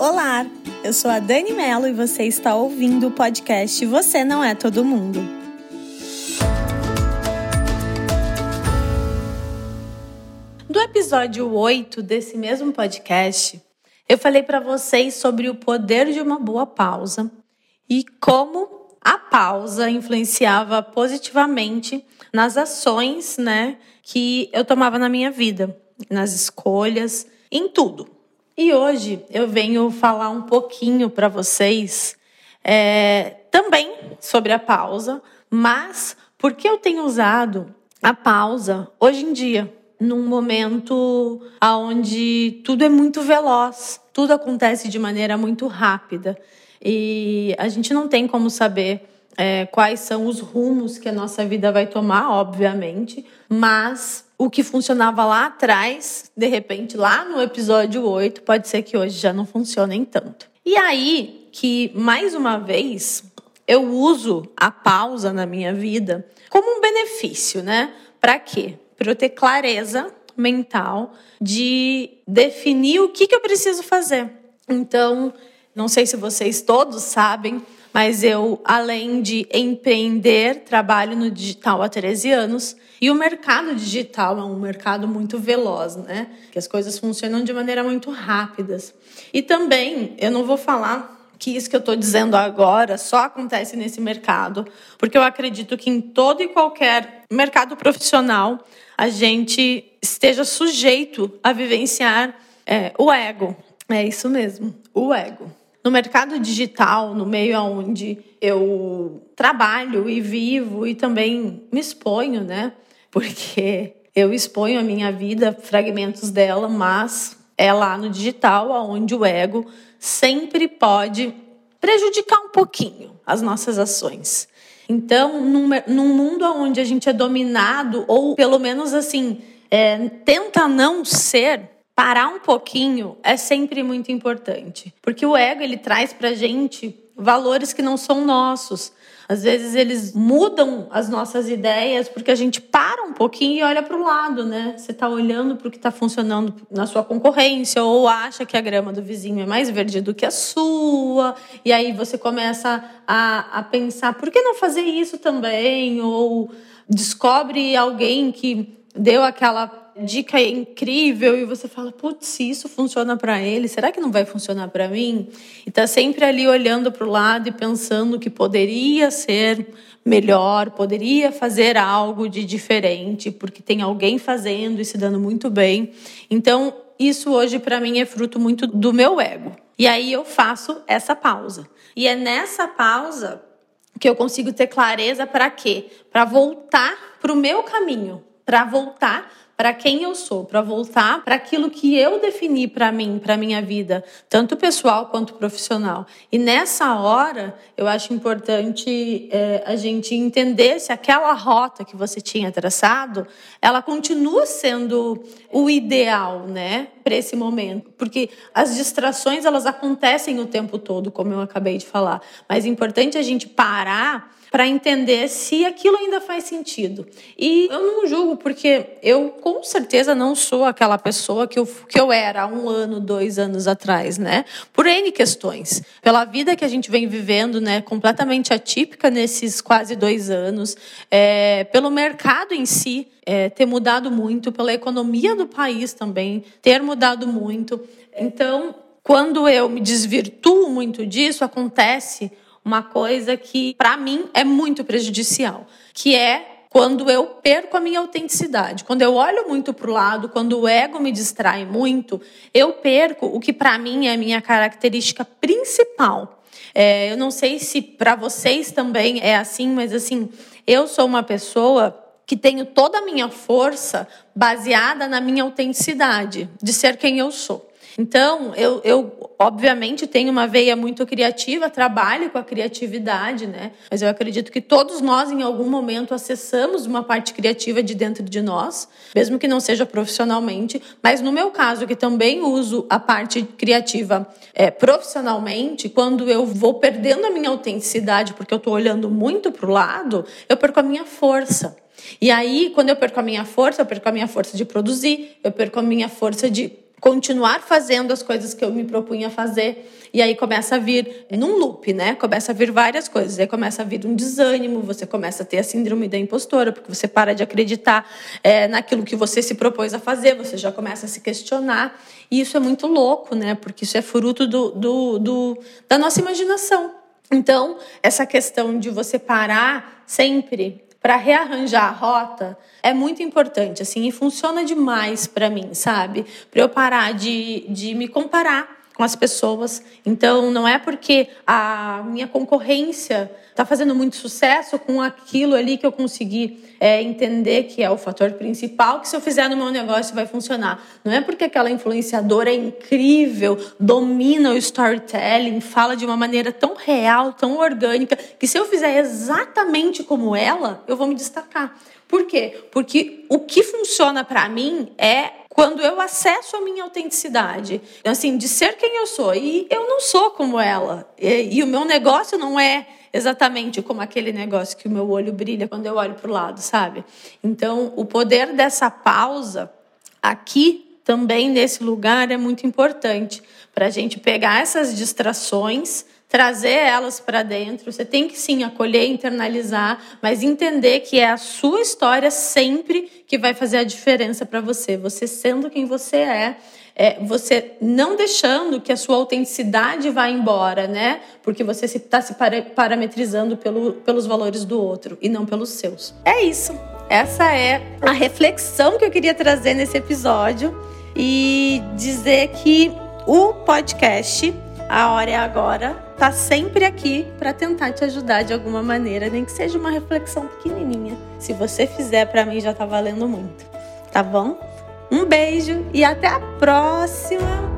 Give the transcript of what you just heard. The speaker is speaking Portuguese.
Olá, eu sou a Dani Mello e você está ouvindo o podcast Você Não É Todo Mundo. No episódio 8 desse mesmo podcast, eu falei para vocês sobre o poder de uma boa pausa e como a pausa influenciava positivamente nas ações, né, que eu tomava na minha vida, nas escolhas, em tudo. E hoje eu venho falar um pouquinho para vocês é, também sobre a pausa, mas porque eu tenho usado a pausa hoje em dia num momento onde tudo é muito veloz, tudo acontece de maneira muito rápida. E a gente não tem como saber é, quais são os rumos que a nossa vida vai tomar, obviamente, mas o que funcionava lá atrás, de repente, lá no episódio 8, pode ser que hoje já não funcione tanto. E aí que, mais uma vez, eu uso a pausa na minha vida como um benefício, né? Para quê? Para eu ter clareza mental de definir o que, que eu preciso fazer. Então, não sei se vocês todos sabem, mas eu, além de empreender, trabalho no digital há 13 anos. E o mercado digital é um mercado muito veloz, né? Que as coisas funcionam de maneira muito rápidas. E também, eu não vou falar que isso que eu estou dizendo agora só acontece nesse mercado, porque eu acredito que em todo e qualquer mercado profissional a gente esteja sujeito a vivenciar é, o ego. É isso mesmo, o ego. No mercado digital, no meio onde eu trabalho e vivo e também me exponho, né? Porque eu exponho a minha vida, fragmentos dela, mas é lá no digital onde o ego sempre pode prejudicar um pouquinho as nossas ações. Então, num, num mundo onde a gente é dominado, ou pelo menos assim, é, tenta não ser, parar um pouquinho é sempre muito importante, porque o ego ele traz para gente valores que não são nossos. Às vezes eles mudam as nossas ideias porque a gente para um pouquinho e olha para o lado, né? Você está olhando para o que está funcionando na sua concorrência ou acha que a grama do vizinho é mais verde do que a sua e aí você começa a, a pensar por que não fazer isso também ou descobre alguém que deu aquela dica incrível e você fala, putz, se isso funciona para ele, será que não vai funcionar para mim? E tá sempre ali olhando para o lado e pensando que poderia ser melhor, poderia fazer algo de diferente, porque tem alguém fazendo e se dando muito bem. Então, isso hoje para mim é fruto muito do meu ego. E aí eu faço essa pausa. E é nessa pausa que eu consigo ter clareza para quê? Para voltar para o meu caminho, para voltar para quem eu sou, para voltar para aquilo que eu defini para mim, para minha vida, tanto pessoal quanto profissional. E nessa hora, eu acho importante é, a gente entender se aquela rota que você tinha traçado, ela continua sendo o ideal, né, para esse momento, porque as distrações elas acontecem o tempo todo, como eu acabei de falar. Mas é importante a gente parar para entender se aquilo ainda faz sentido. E eu não julgo, porque eu com certeza não sou aquela pessoa que eu, que eu era um ano, dois anos atrás, né? Por N questões. Pela vida que a gente vem vivendo, né? Completamente atípica nesses quase dois anos, é, pelo mercado em si. É, ter mudado muito, pela economia do país também ter mudado muito. Então, quando eu me desvirtuo muito disso, acontece uma coisa que, para mim, é muito prejudicial, que é quando eu perco a minha autenticidade. Quando eu olho muito para o lado, quando o ego me distrai muito, eu perco o que para mim é a minha característica principal. É, eu não sei se para vocês também é assim, mas assim, eu sou uma pessoa que tenho toda a minha força baseada na minha autenticidade, de ser quem eu sou. Então, eu, eu obviamente tenho uma veia muito criativa, trabalho com a criatividade, né? Mas eu acredito que todos nós, em algum momento, acessamos uma parte criativa de dentro de nós, mesmo que não seja profissionalmente. Mas no meu caso, que também uso a parte criativa é, profissionalmente, quando eu vou perdendo a minha autenticidade, porque eu estou olhando muito para o lado, eu perco a minha força. E aí, quando eu perco a minha força, eu perco a minha força de produzir, eu perco a minha força de continuar fazendo as coisas que eu me propunha fazer. E aí começa a vir num loop, né? Começa a vir várias coisas. Aí começa a vir um desânimo, você começa a ter a síndrome da impostora, porque você para de acreditar é, naquilo que você se propôs a fazer, você já começa a se questionar. E isso é muito louco, né? Porque isso é fruto do, do, do da nossa imaginação. Então, essa questão de você parar sempre para rearranjar a rota é muito importante, assim, e funciona demais para mim, sabe? Para eu parar de, de me comparar com as pessoas. Então, não é porque a minha concorrência está fazendo muito sucesso com aquilo ali que eu consegui é, entender que é o fator principal, que se eu fizer no meu negócio vai funcionar. Não é porque aquela influenciadora é incrível, domina o storytelling, fala de uma maneira tão real, tão orgânica, que se eu fizer exatamente como ela, eu vou me destacar. Por quê? Porque o que funciona para mim é quando eu acesso a minha autenticidade, assim, de ser quem eu sou. E eu não sou como ela. E, e o meu negócio não é exatamente como aquele negócio que o meu olho brilha quando eu olho para o lado, sabe? Então, o poder dessa pausa aqui também nesse lugar é muito importante para a gente pegar essas distrações trazer elas para dentro. Você tem que sim acolher, internalizar, mas entender que é a sua história sempre que vai fazer a diferença para você. Você sendo quem você é, é, você não deixando que a sua autenticidade vá embora, né? Porque você está se, tá se parametrizando pelo, pelos valores do outro e não pelos seus. É isso. Essa é a reflexão que eu queria trazer nesse episódio e dizer que o podcast A Hora é Agora tá sempre aqui para tentar te ajudar de alguma maneira, nem que seja uma reflexão pequenininha. Se você fizer para mim já tá valendo muito. Tá bom? Um beijo e até a próxima.